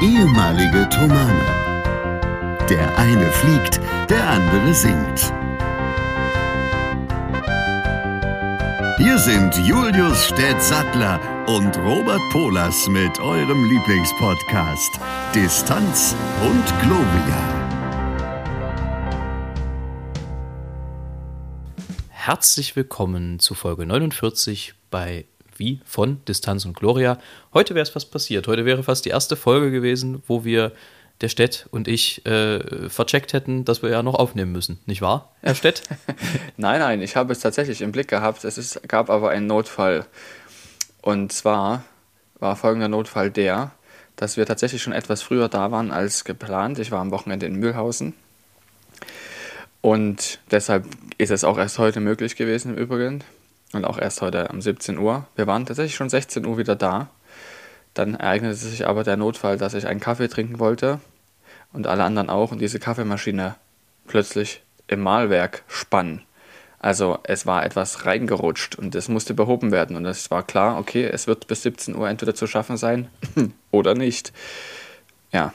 ehemalige Tomane. Der eine fliegt, der andere singt. Hier sind Julius Städtsattler und Robert Polas mit eurem Lieblingspodcast Distanz und Globia. Herzlich willkommen zu Folge 49 bei Wie von Distanz und Gloria. Heute wäre es fast passiert. Heute wäre fast die erste Folge gewesen, wo wir der Stett und ich äh, vercheckt hätten, dass wir ja noch aufnehmen müssen. Nicht wahr, Herr Stett? nein, nein, ich habe es tatsächlich im Blick gehabt. Es ist, gab aber einen Notfall. Und zwar war folgender Notfall der, dass wir tatsächlich schon etwas früher da waren als geplant. Ich war am Wochenende in Mühlhausen. Und deshalb ist es auch erst heute möglich gewesen im Übrigen. Und auch erst heute um 17 Uhr. Wir waren tatsächlich schon 16 Uhr wieder da. Dann ereignete sich aber der Notfall, dass ich einen Kaffee trinken wollte und alle anderen auch und diese Kaffeemaschine plötzlich im Mahlwerk spann. Also es war etwas reingerutscht und es musste behoben werden und es war klar, okay, es wird bis 17 Uhr entweder zu schaffen sein oder nicht. Ja.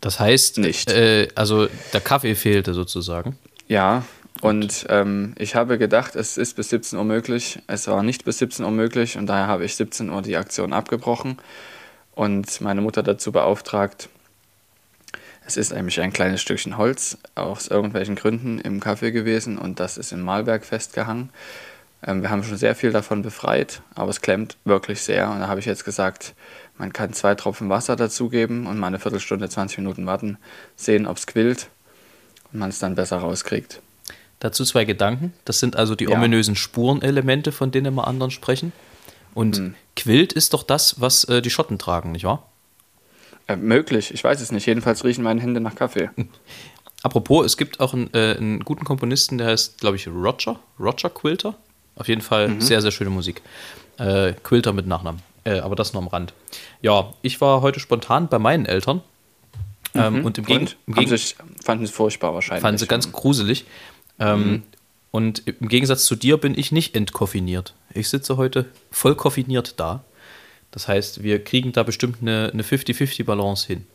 Das heißt, nicht. Äh, also der Kaffee fehlte sozusagen. Ja, und ähm, ich habe gedacht, es ist bis 17 Uhr möglich. Es war nicht bis 17 Uhr möglich und daher habe ich 17 Uhr die Aktion abgebrochen und meine Mutter dazu beauftragt. Es ist nämlich ein kleines Stückchen Holz aus irgendwelchen Gründen im Kaffee gewesen und das ist im Malberg festgehangen. Ähm, wir haben schon sehr viel davon befreit, aber es klemmt wirklich sehr. Und da habe ich jetzt gesagt, man kann zwei Tropfen Wasser dazugeben und mal eine Viertelstunde, 20 Minuten warten, sehen, ob es quillt und man es dann besser rauskriegt. Dazu zwei Gedanken. Das sind also die ja. ominösen Spurenelemente, von denen wir anderen sprechen. Und hm. Quilt ist doch das, was äh, die Schotten tragen, nicht wahr? Äh, möglich, ich weiß es nicht. Jedenfalls riechen meine Hände nach Kaffee. Apropos, es gibt auch einen, äh, einen guten Komponisten, der heißt, glaube ich, Roger. Roger Quilter. Auf jeden Fall mhm. sehr, sehr schöne Musik. Äh, Quilter mit Nachnamen. Äh, aber das nur am Rand. Ja, ich war heute spontan bei meinen Eltern. Ähm, mhm. Und im Gegenteil. Fanden sie furchtbar wahrscheinlich. Fanden sie ganz gruselig. Ähm, mhm. Und im Gegensatz zu dir bin ich nicht entkoffiniert. Ich sitze heute voll koffiniert da. Das heißt, wir kriegen da bestimmt eine, eine 50-50-Balance hin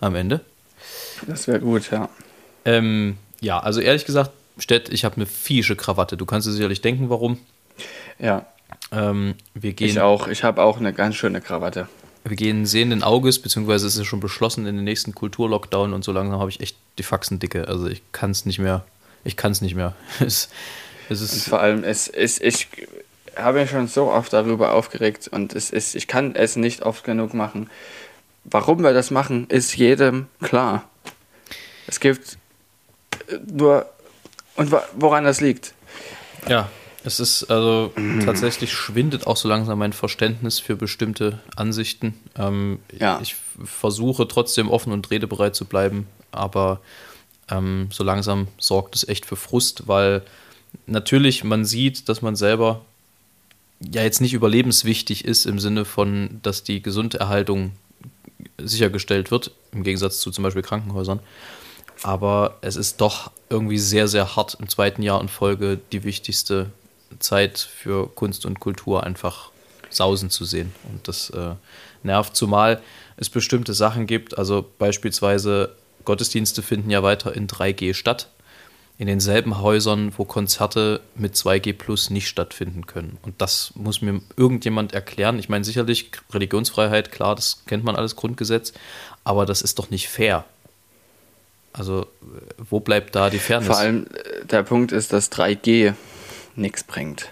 am Ende. Das wäre gut, ja. Ähm, ja, also ehrlich gesagt, Stett, ich habe eine fiesche Krawatte. Du kannst dir sicherlich denken, warum. Ja. Ähm, wir gehen, ich auch. Ich habe auch eine ganz schöne Krawatte. Wir gehen sehenden Auges, beziehungsweise ist es schon beschlossen in den nächsten Kulturlockdown und so langsam habe ich echt die Faxen dicke. Also ich kann es nicht mehr ich kann es nicht mehr. es, es ist und vor allem, es ist, ich habe mich schon so oft darüber aufgeregt und es ist, ich kann es nicht oft genug machen. Warum wir das machen, ist jedem klar. Es gibt nur. Und woran das liegt? Ja, es ist also tatsächlich schwindet auch so langsam mein Verständnis für bestimmte Ansichten. Ähm, ja. Ich versuche trotzdem offen und redebereit zu bleiben, aber ähm, so langsam sorgt es echt für Frust, weil natürlich man sieht, dass man selber ja jetzt nicht überlebenswichtig ist im Sinne von, dass die Gesunderhaltung sichergestellt wird, im Gegensatz zu zum Beispiel Krankenhäusern. Aber es ist doch irgendwie sehr, sehr hart im zweiten Jahr in Folge die wichtigste Zeit für Kunst und Kultur einfach sausen zu sehen. Und das äh, nervt, zumal es bestimmte Sachen gibt, also beispielsweise Gottesdienste finden ja weiter in 3G statt. In denselben Häusern, wo Konzerte mit 2G Plus nicht stattfinden können. Und das muss mir irgendjemand erklären. Ich meine, sicherlich Religionsfreiheit, klar, das kennt man alles Grundgesetz, aber das ist doch nicht fair. Also, wo bleibt da die Fairness? Vor allem äh, der Punkt ist, dass 3G nichts bringt.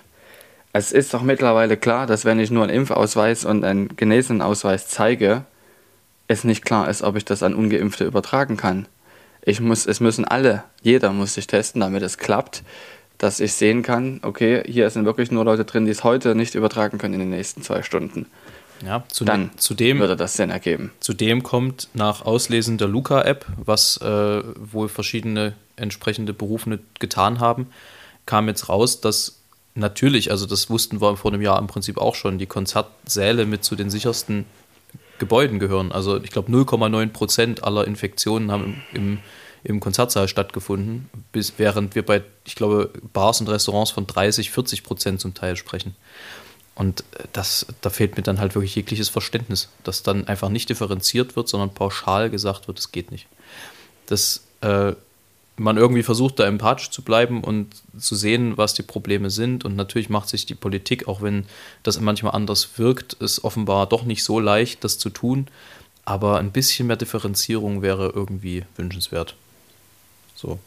Es ist doch mittlerweile klar, dass wenn ich nur einen Impfausweis und einen Genesenenausweis zeige, es nicht klar ist, ob ich das an Ungeimpfte übertragen kann. Ich muss, es müssen alle, jeder muss sich testen, damit es klappt, dass ich sehen kann, okay, hier sind wirklich nur Leute drin, die es heute nicht übertragen können in den nächsten zwei Stunden. Ja, zu dann zudem, würde das Sinn ergeben. Zudem kommt nach Auslesen der Luca-App, was äh, wohl verschiedene entsprechende Berufene getan haben, kam jetzt raus, dass natürlich, also das wussten wir vor einem Jahr im Prinzip auch schon, die Konzertsäle mit zu den sichersten Gebäuden gehören. Also ich glaube 0,9 Prozent aller Infektionen haben im, im, Konzertsaal stattgefunden, bis, während wir bei, ich glaube, Bars und Restaurants von 30, 40 Prozent zum Teil sprechen. Und äh, das, da fehlt mir dann halt wirklich jegliches Verständnis, dass dann einfach nicht differenziert wird, sondern pauschal gesagt wird, es geht nicht. Dass äh, man irgendwie versucht, da empathisch zu bleiben und zu sehen, was die Probleme sind. Und natürlich macht sich die Politik, auch wenn das manchmal anders wirkt, ist offenbar doch nicht so leicht, das zu tun. Aber ein bisschen mehr Differenzierung wäre irgendwie wünschenswert. So,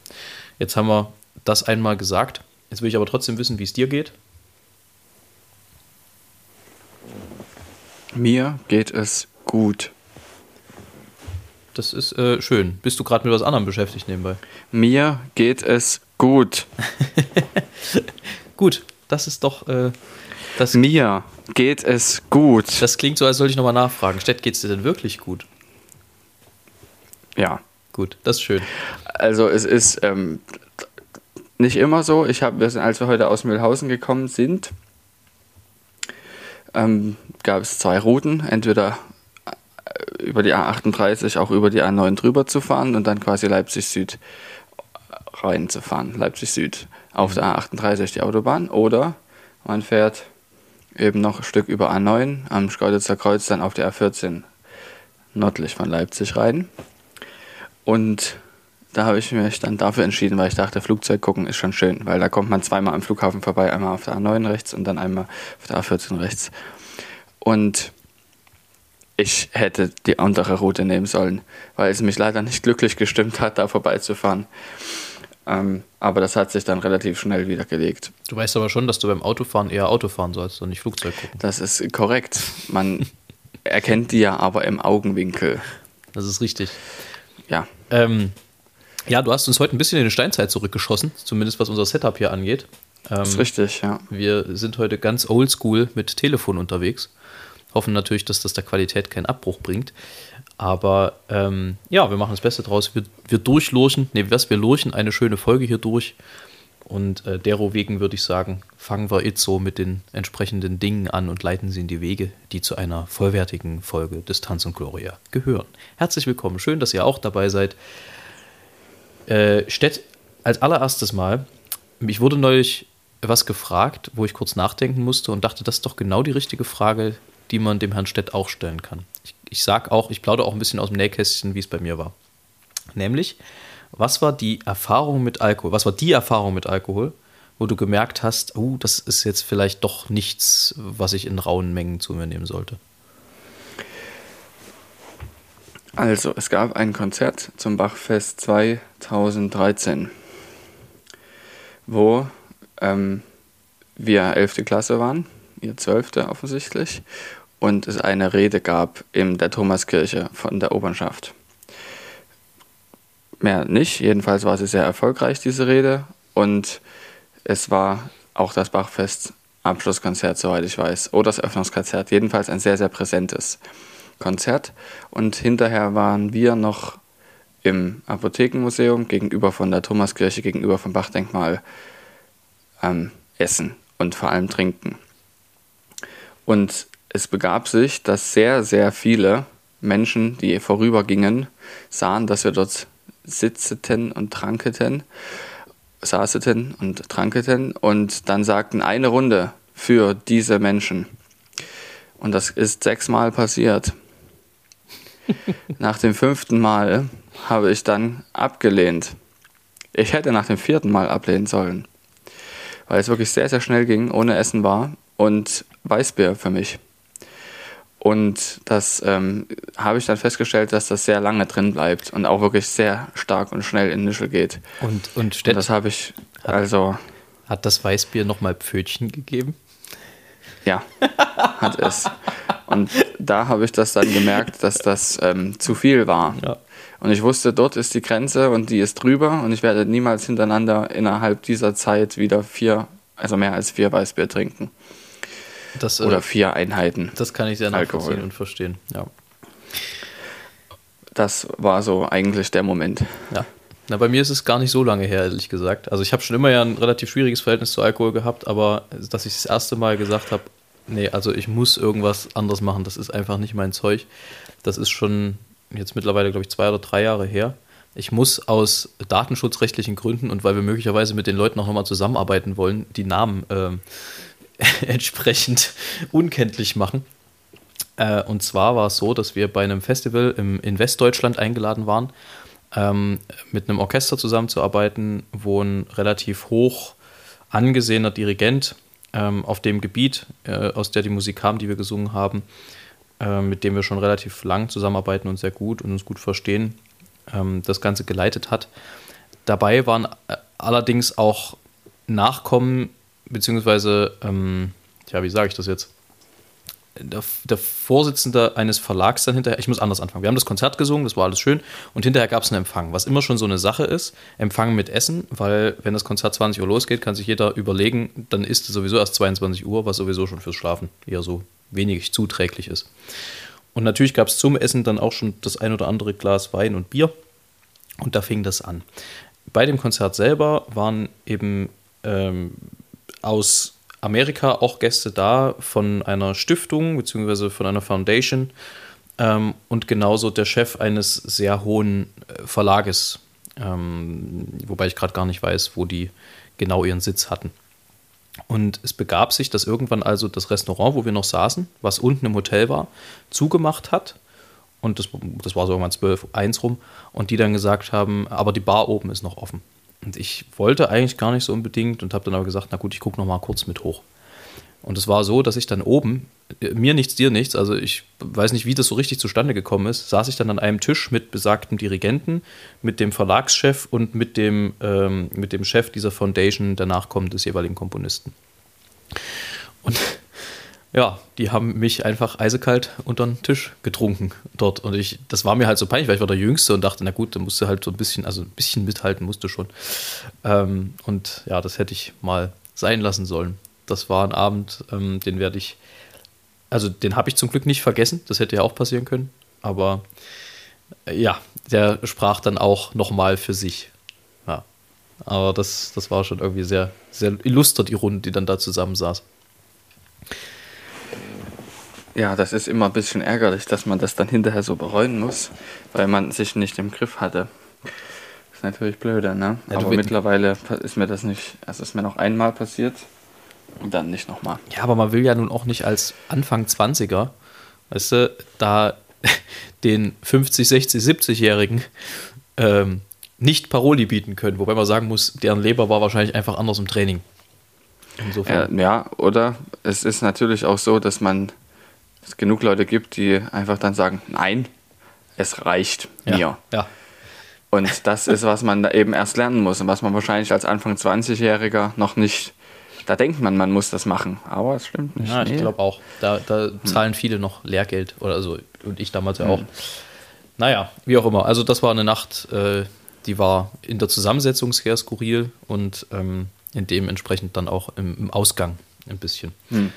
jetzt haben wir das einmal gesagt. Jetzt will ich aber trotzdem wissen, wie es dir geht. Mir geht es gut. Das ist äh, schön. Bist du gerade mit was anderem beschäftigt nebenbei? Mir geht es gut. gut, das ist doch. Äh, das Mir geht es gut. Das klingt so, als sollte ich nochmal nachfragen. Stett, geht es dir denn wirklich gut? Ja. Gut, das ist schön. Also es ist ähm, nicht immer so. Ich habe, als wir heute aus Mühlhausen gekommen sind, ähm, gab es zwei Routen. Entweder über die A38 auch über die A9 drüber zu fahren und dann quasi Leipzig Süd reinzufahren. Leipzig Süd auf der A38 die Autobahn oder man fährt eben noch ein Stück über A9 am Schkeuditzer Kreuz dann auf die A14 nördlich von Leipzig rein. Und da habe ich mich dann dafür entschieden, weil ich dachte, Flugzeug gucken ist schon schön, weil da kommt man zweimal am Flughafen vorbei, einmal auf der A9 rechts und dann einmal auf der A14 rechts. Und ich hätte die andere Route nehmen sollen, weil es mich leider nicht glücklich gestimmt hat, da vorbeizufahren. Ähm, aber das hat sich dann relativ schnell wieder gelegt. Du weißt aber schon, dass du beim Autofahren eher Auto fahren sollst und nicht Flugzeug gucken. Das ist korrekt. Man erkennt die ja aber im Augenwinkel. Das ist richtig. Ja. Ähm, ja, du hast uns heute ein bisschen in die Steinzeit zurückgeschossen, zumindest was unser Setup hier angeht. Ähm, das ist richtig, ja. Wir sind heute ganz oldschool mit Telefon unterwegs. Hoffen natürlich, dass das der Qualität keinen Abbruch bringt. Aber ähm, ja, wir machen das Beste draus. Wir, wir durchlurchen, nee, was, wir lurchen eine schöne Folge hier durch. Und äh, derowegen würde ich sagen, fangen wir jetzt so mit den entsprechenden Dingen an und leiten sie in die Wege, die zu einer vollwertigen Folge Distanz und Gloria gehören. Herzlich willkommen, schön, dass ihr auch dabei seid. Äh, Stett, als allererstes Mal, mich wurde neulich was gefragt, wo ich kurz nachdenken musste und dachte, das ist doch genau die richtige Frage, die man dem Herrn Stett auch stellen kann. Ich, ich sage auch, ich plaudere auch ein bisschen aus dem Nähkästchen, wie es bei mir war. Nämlich, was war die Erfahrung mit Alkohol? Was war die Erfahrung mit Alkohol, wo du gemerkt hast, oh, das ist jetzt vielleicht doch nichts, was ich in rauen Mengen zu mir nehmen sollte? Also, es gab ein Konzert zum Bachfest 2013, wo ähm, wir 11. Klasse waren, ihr 12. offensichtlich, und es eine Rede gab in der Thomaskirche von der Obernschaft. Mehr nicht, jedenfalls war sie sehr erfolgreich, diese Rede, und es war auch das Bachfest Abschlusskonzert, soweit ich weiß, oder das Öffnungskonzert, jedenfalls ein sehr, sehr präsentes. Konzert. Und hinterher waren wir noch im Apothekenmuseum gegenüber von der Thomaskirche, gegenüber vom Bachdenkmal ähm, essen und vor allem trinken. Und es begab sich, dass sehr, sehr viele Menschen, die vorübergingen, sahen, dass wir dort sitzeten und tranketen, saßeten und tranketen und dann sagten eine Runde für diese Menschen. Und das ist sechsmal passiert. nach dem fünften Mal habe ich dann abgelehnt. Ich hätte nach dem vierten Mal ablehnen sollen, weil es wirklich sehr, sehr schnell ging, ohne Essen war und Weißbier für mich. Und das ähm, habe ich dann festgestellt, dass das sehr lange drin bleibt und auch wirklich sehr stark und schnell in Nischel geht. Und, und, Stett, und das habe ich also. Hat das Weißbier nochmal Pfötchen gegeben? Ja, hat es. Und da habe ich das dann gemerkt, dass das ähm, zu viel war. Ja. Und ich wusste, dort ist die Grenze und die ist drüber und ich werde niemals hintereinander innerhalb dieser Zeit wieder vier, also mehr als vier Weißbier trinken. Das, äh, Oder vier Einheiten. Das kann ich sehr nachvollziehen Alkohol. und verstehen, ja. Das war so eigentlich der Moment. Ja. Na, bei mir ist es gar nicht so lange her, ehrlich gesagt. Also ich habe schon immer ja ein relativ schwieriges Verhältnis zu Alkohol gehabt, aber dass ich das erste Mal gesagt habe, nee, also ich muss irgendwas anderes machen. Das ist einfach nicht mein Zeug. Das ist schon jetzt mittlerweile, glaube ich, zwei oder drei Jahre her. Ich muss aus datenschutzrechtlichen Gründen und weil wir möglicherweise mit den Leuten auch nochmal zusammenarbeiten wollen, die Namen äh, entsprechend unkenntlich machen. Äh, und zwar war es so, dass wir bei einem Festival im, in Westdeutschland eingeladen waren, ähm, mit einem Orchester zusammenzuarbeiten, wo ein relativ hoch angesehener Dirigent ähm, auf dem Gebiet, äh, aus der die Musik kam, die wir gesungen haben, äh, mit dem wir schon relativ lang zusammenarbeiten und sehr gut und uns gut verstehen, ähm, das Ganze geleitet hat. Dabei waren äh, allerdings auch Nachkommen, beziehungsweise, ähm, ja, wie sage ich das jetzt? der, der, Vorsitzende eines Verlags dann hinterher, ich muss anders anfangen. Wir haben das Konzert gesungen, das war alles schön und hinterher gab es einen Empfang, was immer schon so eine Sache ist. Empfang mit Essen, weil wenn das Konzert 20 Uhr losgeht, kann sich jeder überlegen, dann ist es sowieso erst 22 Uhr, was sowieso schon fürs Schlafen eher so wenig zuträglich ist. Und natürlich gab es zum Essen dann auch schon das ein oder andere Glas Wein und Bier und da fing das an. Bei dem Konzert selber waren eben ähm, aus Amerika auch Gäste da von einer Stiftung bzw. von einer Foundation ähm, und genauso der Chef eines sehr hohen äh, Verlages, ähm, wobei ich gerade gar nicht weiß, wo die genau ihren Sitz hatten. Und es begab sich, dass irgendwann also das Restaurant, wo wir noch saßen, was unten im Hotel war, zugemacht hat. Und das, das war so irgendwann 12, 1 rum. Und die dann gesagt haben, aber die Bar oben ist noch offen. Und ich wollte eigentlich gar nicht so unbedingt und habe dann aber gesagt, na gut, ich gucke noch mal kurz mit hoch. Und es war so, dass ich dann oben, äh, mir nichts, dir nichts, also ich weiß nicht, wie das so richtig zustande gekommen ist, saß ich dann an einem Tisch mit besagtem Dirigenten, mit dem Verlagschef und mit dem, ähm, mit dem Chef dieser Foundation, der Nachkommen des jeweiligen Komponisten. Und ja, die haben mich einfach eisekalt unter den Tisch getrunken dort. Und ich, das war mir halt so peinlich, weil ich war der Jüngste und dachte, na gut, da musst du halt so ein bisschen, also ein bisschen mithalten musst du schon. Ähm, und ja, das hätte ich mal sein lassen sollen. Das war ein Abend, ähm, den werde ich, also den habe ich zum Glück nicht vergessen. Das hätte ja auch passieren können. Aber äh, ja, der sprach dann auch nochmal für sich. Ja. Aber das, das war schon irgendwie sehr, sehr illuster, die Runde, die dann da zusammensaß. Ja, das ist immer ein bisschen ärgerlich, dass man das dann hinterher so bereuen muss, weil man sich nicht im Griff hatte. Ist natürlich blöder, ne? Ja, aber mittlerweile ist mir das nicht, also ist mir noch einmal passiert und dann nicht nochmal. Ja, aber man will ja nun auch nicht als Anfang 20er, weißt du, da den 50, 60, 70-Jährigen ähm, nicht Paroli bieten können, wobei man sagen muss, deren Leber war wahrscheinlich einfach anders im Training. Insofern. Ja, ja, oder es ist natürlich auch so, dass man es genug Leute gibt, die einfach dann sagen, nein, es reicht mir. Ja, ja. Und das ist, was man da eben erst lernen muss und was man wahrscheinlich als Anfang 20-Jähriger noch nicht, da denkt man, man muss das machen, aber es stimmt nicht. Ja, ich nee. glaube auch. Da, da hm. zahlen viele noch Lehrgeld oder so und ich damals ja hm. auch. Naja, wie auch immer. Also das war eine Nacht, äh, die war in der Zusammensetzung sehr skurril und ähm, in dementsprechend dann auch im, im Ausgang ein bisschen. Hm.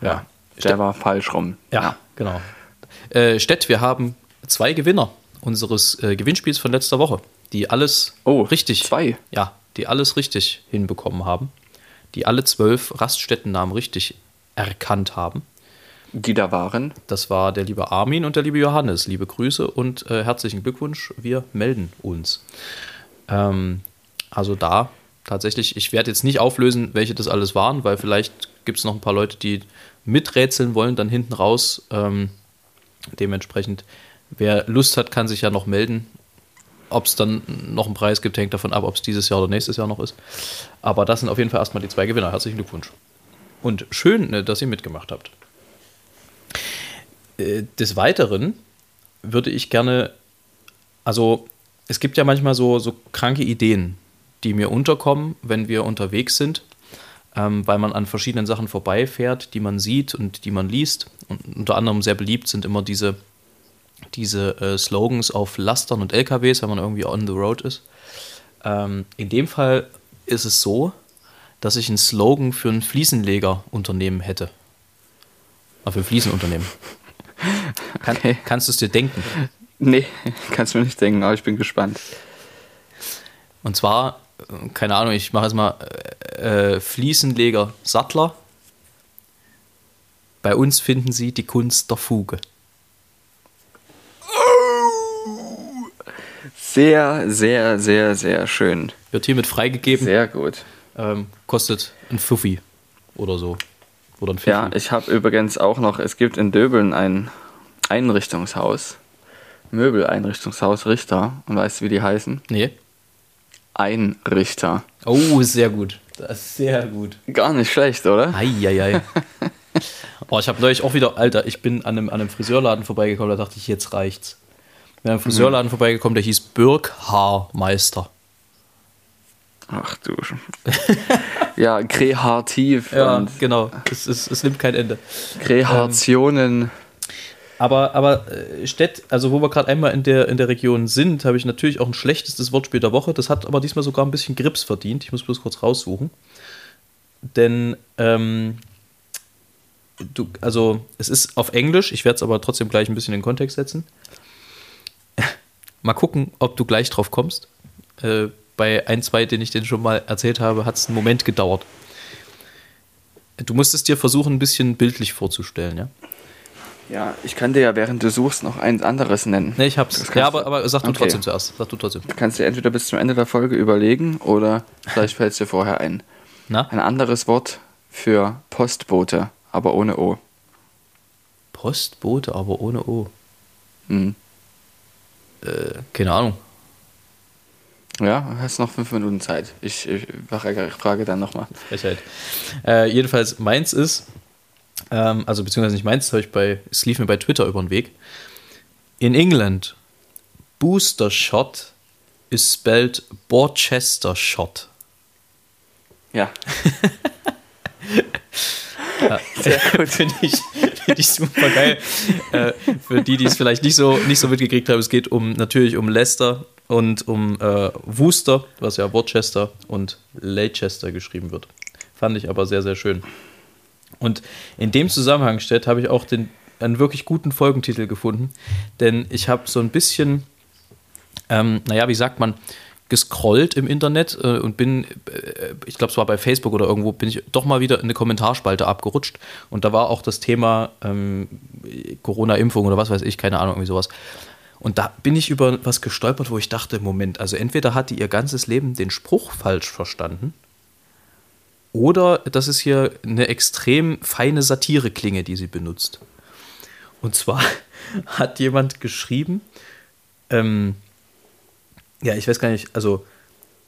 Ja. Der war falsch rum. Ja, ja. genau. Äh, Stett, wir haben zwei Gewinner unseres äh, Gewinnspiels von letzter Woche, die alles oh, richtig. Zwei. Ja, die alles richtig hinbekommen haben. Die alle zwölf Raststättennamen richtig erkannt haben. Die da waren? Das war der liebe Armin und der liebe Johannes. Liebe Grüße und äh, herzlichen Glückwunsch. Wir melden uns. Ähm, also da tatsächlich, ich werde jetzt nicht auflösen, welche das alles waren, weil vielleicht gibt es noch ein paar Leute, die miträtseln wollen, dann hinten raus. Ähm, dementsprechend, wer Lust hat, kann sich ja noch melden. Ob es dann noch einen Preis gibt, hängt davon ab, ob es dieses Jahr oder nächstes Jahr noch ist. Aber das sind auf jeden Fall erstmal die zwei Gewinner. Herzlichen Glückwunsch. Und schön, ne, dass ihr mitgemacht habt. Äh, des Weiteren würde ich gerne, also es gibt ja manchmal so, so kranke Ideen, die mir unterkommen, wenn wir unterwegs sind ähm, weil man an verschiedenen Sachen vorbeifährt, die man sieht und die man liest. Und unter anderem sehr beliebt sind immer diese, diese äh, Slogans auf Lastern und LKWs, wenn man irgendwie on the road ist. Ähm, in dem Fall ist es so, dass ich einen Slogan für ein Fliesenlegerunternehmen hätte. Ah, für ein Fliesenunternehmen. Kann, okay. Kannst du es dir denken? Nee, kannst du mir nicht denken, aber ich bin gespannt. Und zwar keine Ahnung, ich mache jetzt mal äh, Fliesenleger Sattler. Bei uns finden Sie die Kunst der Fuge. Sehr, sehr, sehr, sehr schön. Wird hiermit freigegeben. Sehr gut. Ähm, kostet ein Fuffi. oder so. Oder ein Pfiffi. Ja, ich habe übrigens auch noch, es gibt in Döbeln ein Einrichtungshaus, Möbeleinrichtungshaus Richter. Und weißt du, wie die heißen? Nee. Einrichter. Oh, sehr gut. Das ist sehr gut. Gar nicht schlecht, oder? Eieiei. oh, ich habe neulich auch wieder, Alter, ich bin an einem, an einem Friseurladen vorbeigekommen, da dachte ich, jetzt reicht's. Ich bin an einem Friseurladen mhm. vorbeigekommen, der hieß Birkhaarmeister. Ach du. ja, kreativ. Ja, genau. Es, es, es nimmt kein Ende. Kreationen. Aber, aber äh, Städt, also wo wir gerade einmal in der, in der Region sind, habe ich natürlich auch ein schlechtestes Wortspiel der Woche. Das hat aber diesmal sogar ein bisschen Grips verdient. Ich muss bloß kurz raussuchen. Denn, ähm, du, also es ist auf Englisch, ich werde es aber trotzdem gleich ein bisschen in den Kontext setzen. mal gucken, ob du gleich drauf kommst. Äh, bei ein, zwei, den ich dir schon mal erzählt habe, hat es einen Moment gedauert. Du musstest dir versuchen, ein bisschen bildlich vorzustellen, ja? Ja, ich kann dir ja, während du suchst, noch ein anderes nennen. Nee, ich hab's. Ja, aber, aber sag du okay. trotzdem zuerst. Sag du trotzdem. Du kannst dir entweder bis zum Ende der Folge überlegen oder vielleicht fällt es dir vorher ein. Na? Ein anderes Wort für Postbote, aber ohne O. Postbote, aber ohne O. Hm. Äh, keine Ahnung. Ja, hast noch fünf Minuten Zeit. Ich, ich frage dann nochmal. Frechheit. Äh, jedenfalls, meins ist ähm, also beziehungsweise nicht meins, ich bei, es lief mir bei Twitter über den Weg. In England, Booster Shot is spelled Borchester Shot. Ja. ja Sehr gut. Finde ich, find ich super geil. Äh, für die, die es vielleicht nicht so, nicht so mitgekriegt haben, es geht um natürlich um Leicester und um äh, Worcester, was ja Worcester und Leicester geschrieben wird. Fand ich aber sehr, sehr schön. Und in dem Zusammenhang, Stett, habe ich auch den, einen wirklich guten Folgentitel gefunden, denn ich habe so ein bisschen, ähm, naja, wie sagt man, gescrollt im Internet äh, und bin, äh, ich glaube, es war bei Facebook oder irgendwo, bin ich doch mal wieder in eine Kommentarspalte abgerutscht und da war auch das Thema ähm, Corona-Impfung oder was weiß ich, keine Ahnung, irgendwie sowas. Und da bin ich über was gestolpert, wo ich dachte, Moment, also entweder hat die ihr ganzes Leben den Spruch falsch verstanden oder das ist hier eine extrem feine Satireklinge, die sie benutzt. Und zwar hat jemand geschrieben, ähm, ja, ich weiß gar nicht, also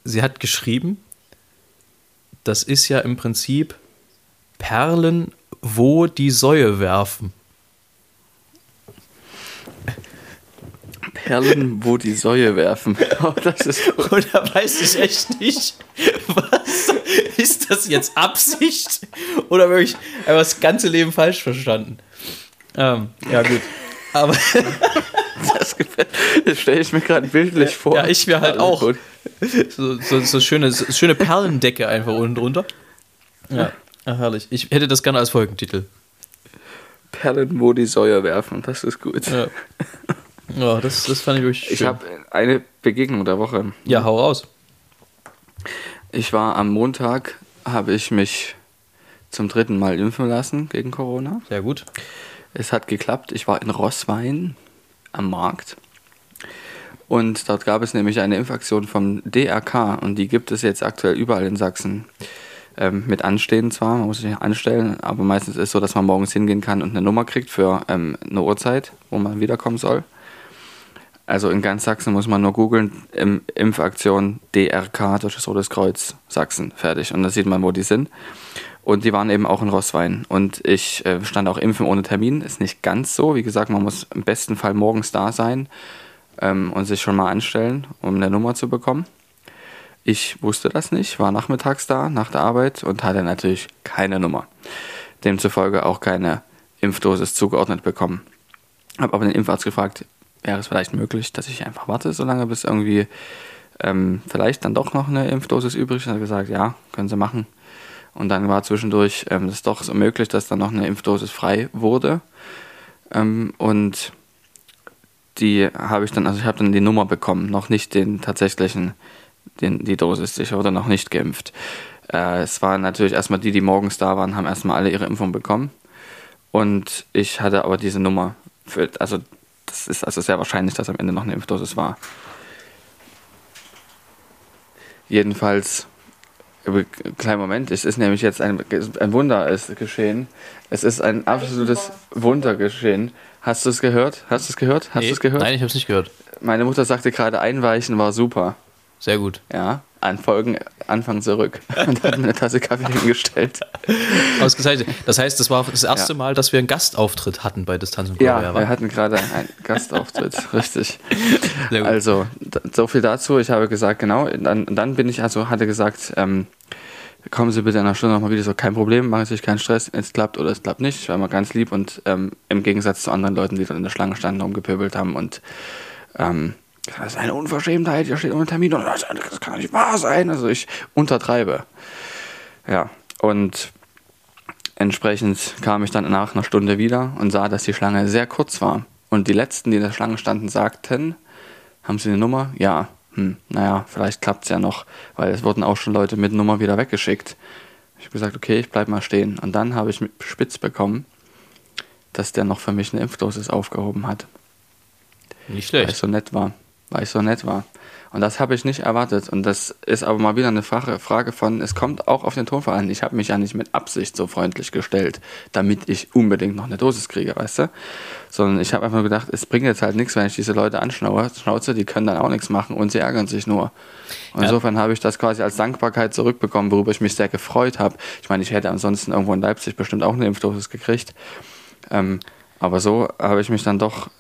sie hat geschrieben, das ist ja im Prinzip Perlen, wo die Säue werfen. Perlen, wo die Säue werfen. Oh, das ist Und da weiß ich echt nicht, was ist das jetzt Absicht oder wirklich einfach das ganze Leben falsch verstanden? Ähm, ja, gut. Aber das, das stelle ich mir gerade bildlich ja, vor. Ja, ich mir halt auch. So, so, so, schöne, so schöne Perlendecke einfach unten drunter. Ja, Ach, herrlich. Ich hätte das gerne als Folgentitel. Perlen, wo die Säue werfen, das ist gut. Ja. Ja, das, das fand ich wirklich schön. Ich habe eine Begegnung der Woche. Ja, hau raus. Ich war am Montag, habe ich mich zum dritten Mal impfen lassen gegen Corona. Sehr gut. Es hat geklappt. Ich war in Rosswein am Markt. Und dort gab es nämlich eine Impfaktion vom DRK und die gibt es jetzt aktuell überall in Sachsen. Ähm, mit Anstehen zwar, man muss sich anstellen, aber meistens ist es so, dass man morgens hingehen kann und eine Nummer kriegt für ähm, eine Uhrzeit, wo man wiederkommen soll. Also in ganz Sachsen muss man nur googeln, Impfaktion DRK, Deutsches Rotes Kreuz, Sachsen, fertig. Und da sieht man, wo die sind. Und die waren eben auch in Rosswein. Und ich äh, stand auch impfen ohne Termin. Ist nicht ganz so. Wie gesagt, man muss im besten Fall morgens da sein ähm, und sich schon mal anstellen, um eine Nummer zu bekommen. Ich wusste das nicht, war nachmittags da, nach der Arbeit und hatte natürlich keine Nummer. Demzufolge auch keine Impfdosis zugeordnet bekommen. Habe aber den Impfarzt gefragt, wäre es vielleicht möglich, dass ich einfach warte, solange bis irgendwie ähm, vielleicht dann doch noch eine Impfdosis übrig ist. Hat gesagt, ja, können Sie machen. Und dann war zwischendurch ähm, das doch so möglich, dass dann noch eine Impfdosis frei wurde. Ähm, und die habe ich dann, also ich habe dann die Nummer bekommen, noch nicht den tatsächlichen, den, die Dosis. Ich wurde noch nicht geimpft. Äh, es waren natürlich erstmal die, die morgens da waren, haben erstmal alle ihre Impfung bekommen. Und ich hatte aber diese Nummer, für, also das ist also sehr wahrscheinlich, dass am Ende noch eine Impfdosis war. Jedenfalls Kleinen Moment, es ist nämlich jetzt ein, ein Wunder ist geschehen. Es ist ein absolutes Wunder geschehen. Hast du es gehört? Hast du es gehört? Hast nee, du es gehört? Nein, ich habe es nicht gehört. Meine Mutter sagte gerade, einweichen war super. Sehr gut. Ja, an Folgen Anfang zurück und hat mir eine Tasse Kaffee hingestellt. Ausgezeichnet. Das heißt, das war das erste ja. Mal, dass wir einen Gastauftritt hatten bei Distanz und Gloria, Ja, wir hatten gerade einen Gastauftritt, richtig. Also, so viel dazu. Ich habe gesagt, genau, dann, dann bin ich, also hatte gesagt, ähm, kommen Sie bitte in einer Stunde nochmal wieder, so kein Problem, machen Sie sich keinen Stress, es klappt oder es klappt nicht. Ich war immer ganz lieb und ähm, im Gegensatz zu anderen Leuten, die dann in der Schlange standen, rumgepöbelt haben und ähm, das ist eine Unverschämtheit, hier steht ohne Termin und das kann nicht wahr sein. Also ich untertreibe. Ja, und entsprechend kam ich dann nach einer Stunde wieder und sah, dass die Schlange sehr kurz war. Und die letzten, die in der Schlange standen, sagten, haben Sie eine Nummer? Ja. Hm, naja, vielleicht klappt es ja noch, weil es wurden auch schon Leute mit Nummer wieder weggeschickt. Ich habe gesagt, okay, ich bleibe mal stehen. Und dann habe ich spitz bekommen, dass der noch für mich eine Impfdosis aufgehoben hat. Nicht schlecht. Weil es so nett war weil ich so nett war. Und das habe ich nicht erwartet. Und das ist aber mal wieder eine Frage von, es kommt auch auf den Tonfall an. Ich habe mich ja nicht mit Absicht so freundlich gestellt, damit ich unbedingt noch eine Dosis kriege, weißt du? Sondern ich habe einfach gedacht, es bringt jetzt halt nichts, wenn ich diese Leute anschnauze, die können dann auch nichts machen und sie ärgern sich nur. Und ja. insofern habe ich das quasi als Dankbarkeit zurückbekommen, worüber ich mich sehr gefreut habe. Ich meine, ich hätte ansonsten irgendwo in Leipzig bestimmt auch eine Impfdosis gekriegt. Ähm, aber so habe ich mich dann doch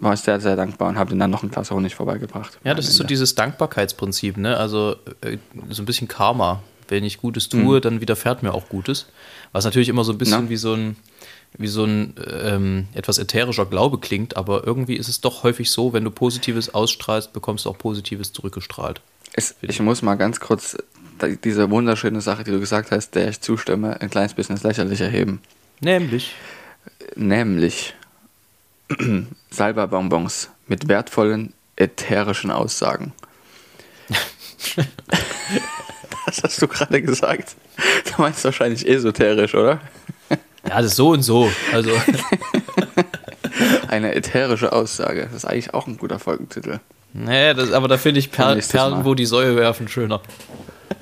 war ich sehr, sehr dankbar und habe den dann noch ein Glas Honig vorbeigebracht. Ja, das ist so dieses Dankbarkeitsprinzip, ne? Also äh, so ein bisschen Karma. Wenn ich Gutes tue, mhm. dann widerfährt mir auch Gutes. Was natürlich immer so ein bisschen Na? wie so ein, wie so ein ähm, etwas ätherischer Glaube klingt, aber irgendwie ist es doch häufig so, wenn du Positives ausstrahlst, bekommst du auch Positives zurückgestrahlt. Es, ich muss mal ganz kurz diese wunderschöne Sache, die du gesagt hast, der ich zustimme, ein kleines bisschen ins Lächerliche erheben. Nämlich. Nämlich Salberbonbons mit wertvollen ätherischen Aussagen. Was hast du gerade gesagt? Du meinst wahrscheinlich esoterisch, oder? Ja, das ist so und so. Also. Eine ätherische Aussage. Das ist eigentlich auch ein guter Folgentitel. Nee, das, aber da finde ich per Perlen, wo die Säue werfen, schöner.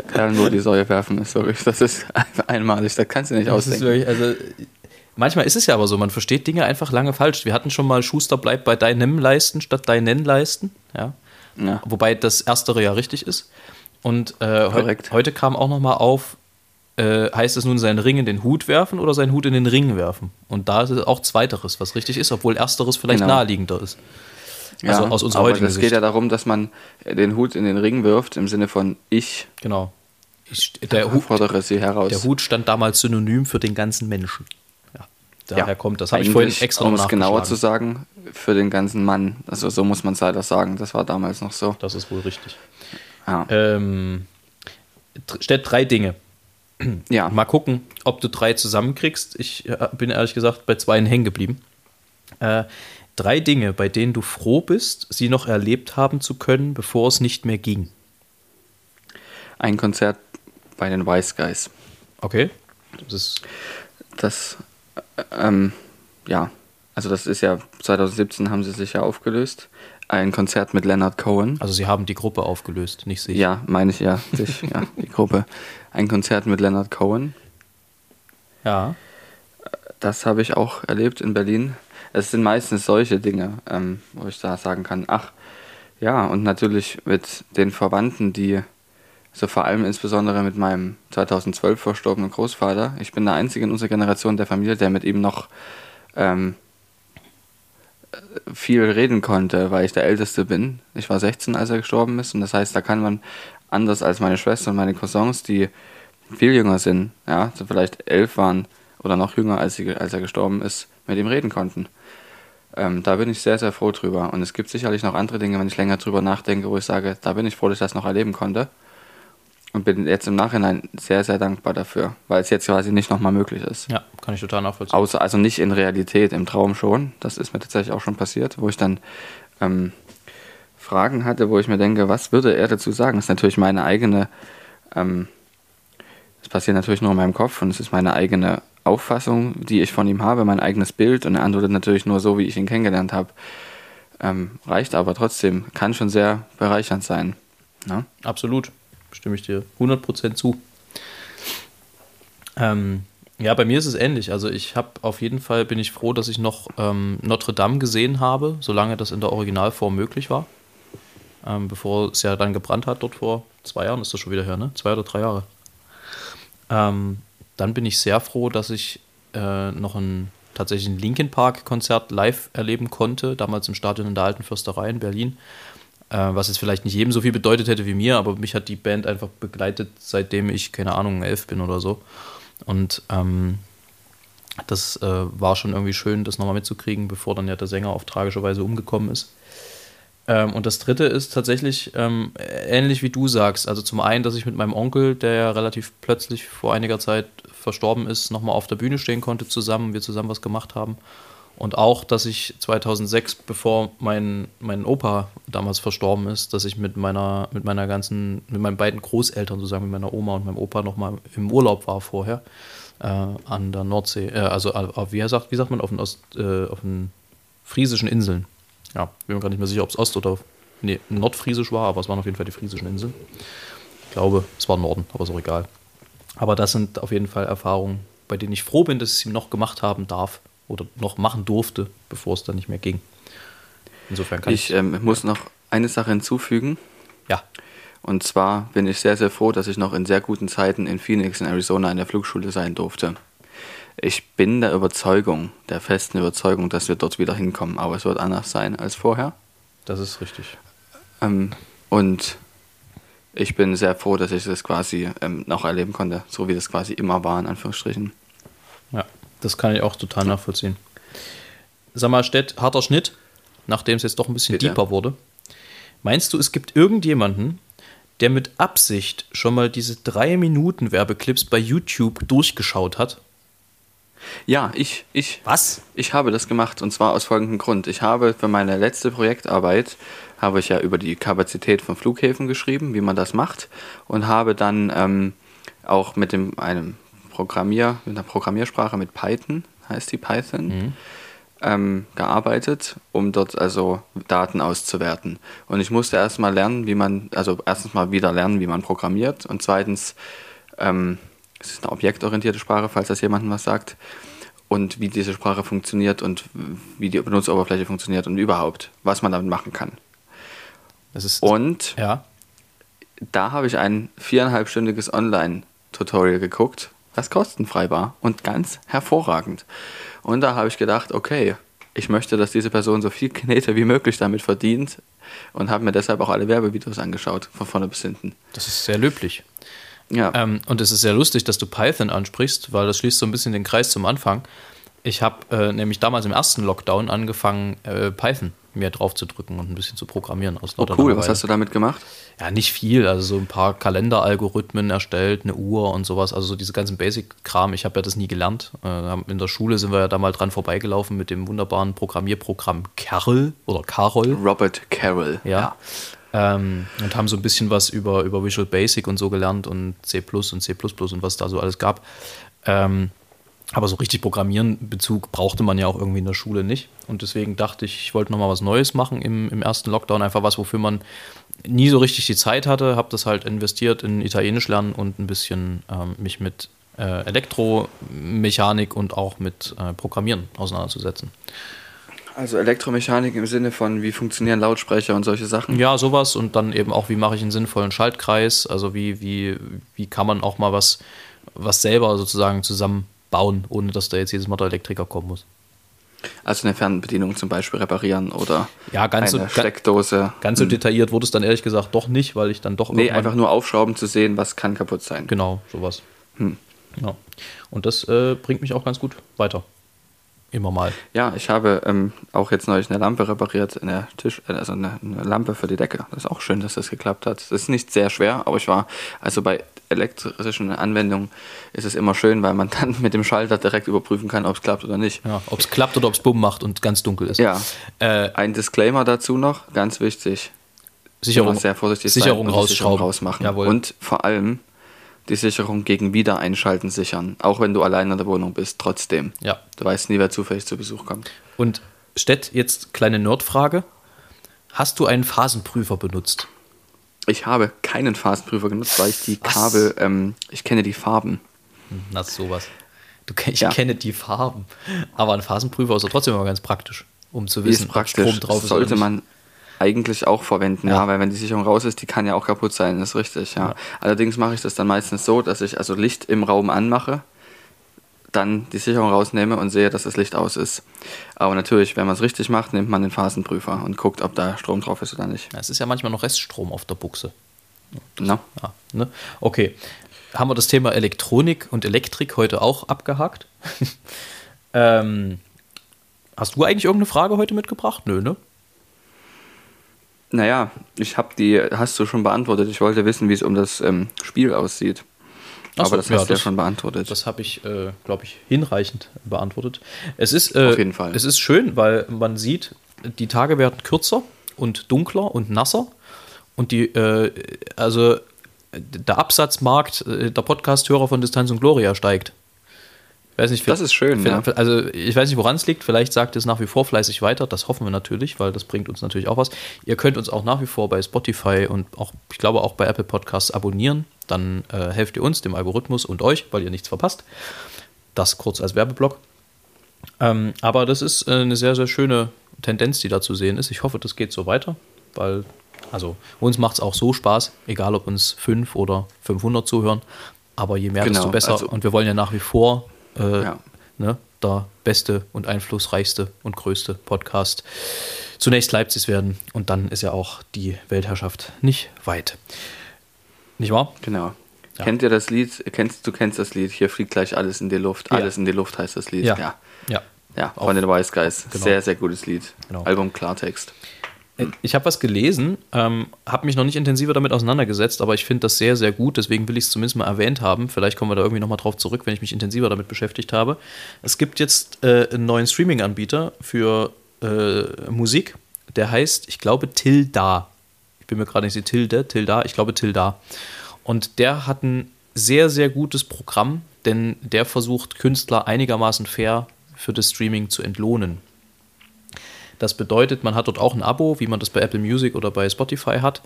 Perlen, wo die Säue werfen, ist wirklich, das ist einmalig, das kannst du nicht das ausdenken. Wirklich, also Manchmal ist es ja aber so, man versteht Dinge einfach lange falsch. Wir hatten schon mal Schuster bleibt bei deinem Leisten statt deinen Leisten. Ja? ja. Wobei das Erstere ja richtig ist. Und äh, heu heute kam auch nochmal auf, äh, heißt es nun seinen Ring in den Hut werfen oder seinen Hut in den Ring werfen? Und da ist es auch Zweiteres, was richtig ist, obwohl Ersteres vielleicht genau. naheliegender ist. Also ja, aus unserer aber heutigen Es geht ja darum, dass man den Hut in den Ring wirft, im Sinne von ich. Genau. Ich, der, Hut, fordere sie heraus. der Hut stand damals synonym für den ganzen Menschen daher ja, kommt. Das habe ich vorhin extra Um es genauer zu sagen, für den ganzen Mann. Also so muss man es leider sagen. Das war damals noch so. Das ist wohl richtig. Ja. Ähm, stellt drei Dinge. Ja. Mal gucken, ob du drei zusammenkriegst. Ich äh, bin ehrlich gesagt bei zwei hängen geblieben. Äh, drei Dinge, bei denen du froh bist, sie noch erlebt haben zu können, bevor es nicht mehr ging. Ein Konzert bei den Wise Guys. Okay. Das ist. Das ähm, ja, also das ist ja 2017 haben sie sich ja aufgelöst. Ein Konzert mit Leonard Cohen. Also sie haben die Gruppe aufgelöst, nicht sich. Ja, meine ich ja, sich, ja, die Gruppe. Ein Konzert mit Leonard Cohen. Ja. Das habe ich auch erlebt in Berlin. Es sind meistens solche Dinge, ähm, wo ich da sagen kann, ach, ja, und natürlich mit den Verwandten, die so vor allem insbesondere mit meinem 2012 verstorbenen Großvater. Ich bin der Einzige in unserer Generation der Familie, der mit ihm noch ähm, viel reden konnte, weil ich der Älteste bin. Ich war 16, als er gestorben ist. Und das heißt, da kann man anders als meine Schwester und meine Cousins, die viel jünger sind, ja, so vielleicht elf waren oder noch jünger, als, sie, als er gestorben ist, mit ihm reden konnten. Ähm, da bin ich sehr, sehr froh drüber. Und es gibt sicherlich noch andere Dinge, wenn ich länger drüber nachdenke, wo ich sage, da bin ich froh, dass ich das noch erleben konnte. Und bin jetzt im Nachhinein sehr, sehr dankbar dafür, weil es jetzt quasi nicht nochmal möglich ist. Ja, kann ich total nachvollziehen. Außer, also nicht in Realität, im Traum schon. Das ist mir tatsächlich auch schon passiert, wo ich dann ähm, Fragen hatte, wo ich mir denke, was würde er dazu sagen? Das ist natürlich meine eigene, ähm, das passiert natürlich nur in meinem Kopf und es ist meine eigene Auffassung, die ich von ihm habe, mein eigenes Bild und er antwortet natürlich nur so, wie ich ihn kennengelernt habe. Ähm, reicht aber trotzdem, kann schon sehr bereichernd sein. Ne? Absolut stimme ich dir 100% zu. Ähm, ja, bei mir ist es ähnlich. Also ich habe auf jeden Fall, bin ich froh, dass ich noch ähm, Notre Dame gesehen habe, solange das in der Originalform möglich war. Ähm, bevor es ja dann gebrannt hat, dort vor zwei Jahren ist das schon wieder her, ne? Zwei oder drei Jahre. Ähm, dann bin ich sehr froh, dass ich äh, noch ein tatsächlich ein Linkin Park Konzert live erleben konnte, damals im Stadion in der Alten Fürsterei in Berlin. Äh, was jetzt vielleicht nicht jedem so viel bedeutet hätte wie mir, aber mich hat die Band einfach begleitet, seitdem ich, keine Ahnung, elf bin oder so. Und ähm, das äh, war schon irgendwie schön, das nochmal mitzukriegen, bevor dann ja der Sänger auf tragische Weise umgekommen ist. Ähm, und das dritte ist tatsächlich ähm, ähnlich wie du sagst. Also zum einen, dass ich mit meinem Onkel, der ja relativ plötzlich vor einiger Zeit verstorben ist, nochmal auf der Bühne stehen konnte zusammen, wir zusammen was gemacht haben. Und auch, dass ich 2006, bevor mein, mein Opa damals verstorben ist, dass ich mit meiner, mit meiner ganzen, mit meinen beiden Großeltern, sozusagen mit meiner Oma und meinem Opa nochmal im Urlaub war vorher äh, an der Nordsee, äh, also auf, wie, sagt, wie sagt man, auf den, Ost, äh, auf den friesischen Inseln. Ja, bin mir gar nicht mehr sicher, ob es Ost- oder nee, Nordfriesisch war, aber es waren auf jeden Fall die friesischen Inseln. Ich glaube, es war Norden, aber ist auch egal. Aber das sind auf jeden Fall Erfahrungen, bei denen ich froh bin, dass ich sie noch gemacht haben darf oder noch machen durfte, bevor es dann nicht mehr ging. Insofern kann ich. Ich ähm, muss noch eine Sache hinzufügen. Ja. Und zwar bin ich sehr, sehr froh, dass ich noch in sehr guten Zeiten in Phoenix in Arizona in der Flugschule sein durfte. Ich bin der Überzeugung, der festen Überzeugung, dass wir dort wieder hinkommen, aber es wird anders sein als vorher. Das ist richtig. Ähm, und ich bin sehr froh, dass ich das quasi ähm, noch erleben konnte, so wie das quasi immer war, in Anführungsstrichen. Ja. Das kann ich auch total nachvollziehen. Sag mal, Stett, harter Schnitt, nachdem es jetzt doch ein bisschen Bitte? deeper wurde. Meinst du, es gibt irgendjemanden, der mit Absicht schon mal diese drei Minuten Werbeclips bei YouTube durchgeschaut hat? Ja, ich, ich. Was? Ich habe das gemacht und zwar aus folgendem Grund. Ich habe für meine letzte Projektarbeit habe ich ja über die Kapazität von Flughäfen geschrieben, wie man das macht und habe dann ähm, auch mit dem einem Programmier, mit einer Programmiersprache mit Python, heißt die Python, mhm. ähm, gearbeitet, um dort also Daten auszuwerten. Und ich musste erstmal lernen, wie man, also erstens mal wieder lernen, wie man programmiert und zweitens, ähm, es ist eine objektorientierte Sprache, falls das jemandem was sagt, und wie diese Sprache funktioniert und wie die Benutzeroberfläche funktioniert und überhaupt, was man damit machen kann. Und ja. da habe ich ein viereinhalbstündiges Online-Tutorial geguckt was kostenfrei war und ganz hervorragend. Und da habe ich gedacht, okay, ich möchte, dass diese Person so viel Knete wie möglich damit verdient und habe mir deshalb auch alle Werbevideos angeschaut, von vorne bis hinten. Das ist sehr löblich. Ja. Ähm, und es ist sehr lustig, dass du Python ansprichst, weil das schließt so ein bisschen den Kreis zum Anfang. Ich habe äh, nämlich damals im ersten Lockdown angefangen, äh, Python mehr drauf zu drücken und ein bisschen zu programmieren. Aus oh, cool, was hast du damit gemacht? Ja, nicht viel. Also so ein paar Kalenderalgorithmen erstellt, eine Uhr und sowas. Also so diese ganzen Basic-Kram. Ich habe ja das nie gelernt. Äh, in der Schule sind wir ja da mal dran vorbeigelaufen mit dem wunderbaren Programmierprogramm Carol oder Carol. Robert Carroll. Ja. ja. Ähm, und haben so ein bisschen was über, über Visual Basic und so gelernt und C und C und was da so alles gab. Ähm, aber so richtig Programmieren-Bezug brauchte man ja auch irgendwie in der Schule nicht. Und deswegen dachte ich, ich wollte nochmal was Neues machen im, im ersten Lockdown. Einfach was, wofür man nie so richtig die Zeit hatte. Habe das halt investiert in Italienisch lernen und ein bisschen ähm, mich mit äh, Elektromechanik und auch mit äh, Programmieren auseinanderzusetzen. Also Elektromechanik im Sinne von, wie funktionieren Lautsprecher und solche Sachen? Ja, sowas. Und dann eben auch, wie mache ich einen sinnvollen Schaltkreis? Also wie, wie, wie kann man auch mal was, was selber sozusagen zusammen bauen, ohne dass da jetzt jedes Mal der Elektriker kommen muss. Also eine Fernbedienung zum Beispiel reparieren oder ja, ganz eine so, Steckdose. Ganz so detailliert wurde es dann ehrlich gesagt doch nicht, weil ich dann doch. Nee, einfach nur aufschrauben zu sehen, was kann kaputt sein. Genau, sowas. Hm. Ja. Und das äh, bringt mich auch ganz gut weiter. Immer mal. Ja, ich habe ähm, auch jetzt neulich eine Lampe repariert, eine Tisch, äh, also eine, eine, Lampe für die Decke. Das ist auch schön, dass das geklappt hat. Das ist nicht sehr schwer, aber ich war, also bei elektrischen Anwendungen ist es immer schön, weil man dann mit dem Schalter direkt überprüfen kann, ob es klappt oder nicht. Ja, ob es klappt oder ob es Bumm macht und ganz dunkel ist. Ja. Äh, Ein Disclaimer dazu noch, ganz wichtig. Sicherung, sehr vorsichtig Sicherung Sicherung rausmachen. Jawohl. Und vor allem die Sicherung gegen Wiedereinschalten sichern. Auch wenn du allein in der Wohnung bist, trotzdem. Ja. Du weißt nie, wer zufällig zu Besuch kommt. Und Stett, jetzt kleine Nerdfrage. Hast du einen Phasenprüfer benutzt? Ich habe keinen Phasenprüfer genutzt, weil ich die Was? Kabel, ähm, ich kenne die Farben. Na, sowas. Du, ich ja. kenne die Farben. Aber ein Phasenprüfer ist ja trotzdem immer ganz praktisch, um zu wissen, ob Strom drauf ist. Sollte man eigentlich auch verwenden, ja. ja. weil wenn die Sicherung raus ist, die kann ja auch kaputt sein, das ist richtig, ja. ja. Allerdings mache ich das dann meistens so, dass ich also Licht im Raum anmache, dann die Sicherung rausnehme und sehe, dass das Licht aus ist. Aber natürlich, wenn man es richtig macht, nimmt man den Phasenprüfer und guckt, ob da Strom drauf ist oder nicht. Ja, es ist ja manchmal noch Reststrom auf der Buchse. No. Ja, ne? Okay. Haben wir das Thema Elektronik und Elektrik heute auch abgehakt? ähm, hast du eigentlich irgendeine Frage heute mitgebracht? Nö, ne? Naja, ich habe die, hast du schon beantwortet. Ich wollte wissen, wie es um das ähm, Spiel aussieht. So, Aber das hast ja, du ja schon beantwortet. Das habe ich, äh, glaube ich, hinreichend beantwortet. Es ist, äh, Auf jeden Fall. Es ist schön, weil man sieht, die Tage werden kürzer und dunkler und nasser. Und die, äh, also der Absatzmarkt äh, der Podcast-Hörer von Distanz und Gloria steigt. Weiß nicht, das ist schön. Ja. Also ich weiß nicht, woran es liegt. Vielleicht sagt es nach wie vor fleißig weiter. Das hoffen wir natürlich, weil das bringt uns natürlich auch was. Ihr könnt uns auch nach wie vor bei Spotify und auch, ich glaube, auch bei Apple Podcasts abonnieren. Dann äh, helft ihr uns, dem Algorithmus und euch, weil ihr nichts verpasst. Das kurz als Werbeblock. Ähm, aber das ist äh, eine sehr, sehr schöne Tendenz, die da zu sehen ist. Ich hoffe, das geht so weiter, weil also uns macht es auch so Spaß, egal ob uns fünf oder 500 zuhören. Aber je mehr, genau, desto besser. Also, und wir wollen ja nach wie vor äh, ja. ne, der beste und einflussreichste und größte Podcast zunächst Leipzig werden und dann ist ja auch die Weltherrschaft nicht weit. Nicht wahr? Genau. Ja. Kennt ihr das Lied? Kennst, du kennst das Lied, hier fliegt gleich alles in die Luft. Ja. Alles in die Luft heißt das Lied. Ja. Ja, ja. von den Wise Guys. Genau. Sehr, sehr gutes Lied. Genau. Album Klartext. Äh, ich habe was gelesen, ähm, habe mich noch nicht intensiver damit auseinandergesetzt, aber ich finde das sehr, sehr gut. Deswegen will ich es zumindest mal erwähnt haben. Vielleicht kommen wir da irgendwie nochmal drauf zurück, wenn ich mich intensiver damit beschäftigt habe. Es gibt jetzt äh, einen neuen Streaming-Anbieter für äh, Musik. Der heißt, ich glaube, Tilda. Ich bin mir gerade nicht sicher, Tilde, Tilda, ich glaube Tilda. Und der hat ein sehr, sehr gutes Programm, denn der versucht, Künstler einigermaßen fair für das Streaming zu entlohnen. Das bedeutet, man hat dort auch ein Abo, wie man das bei Apple Music oder bei Spotify hat.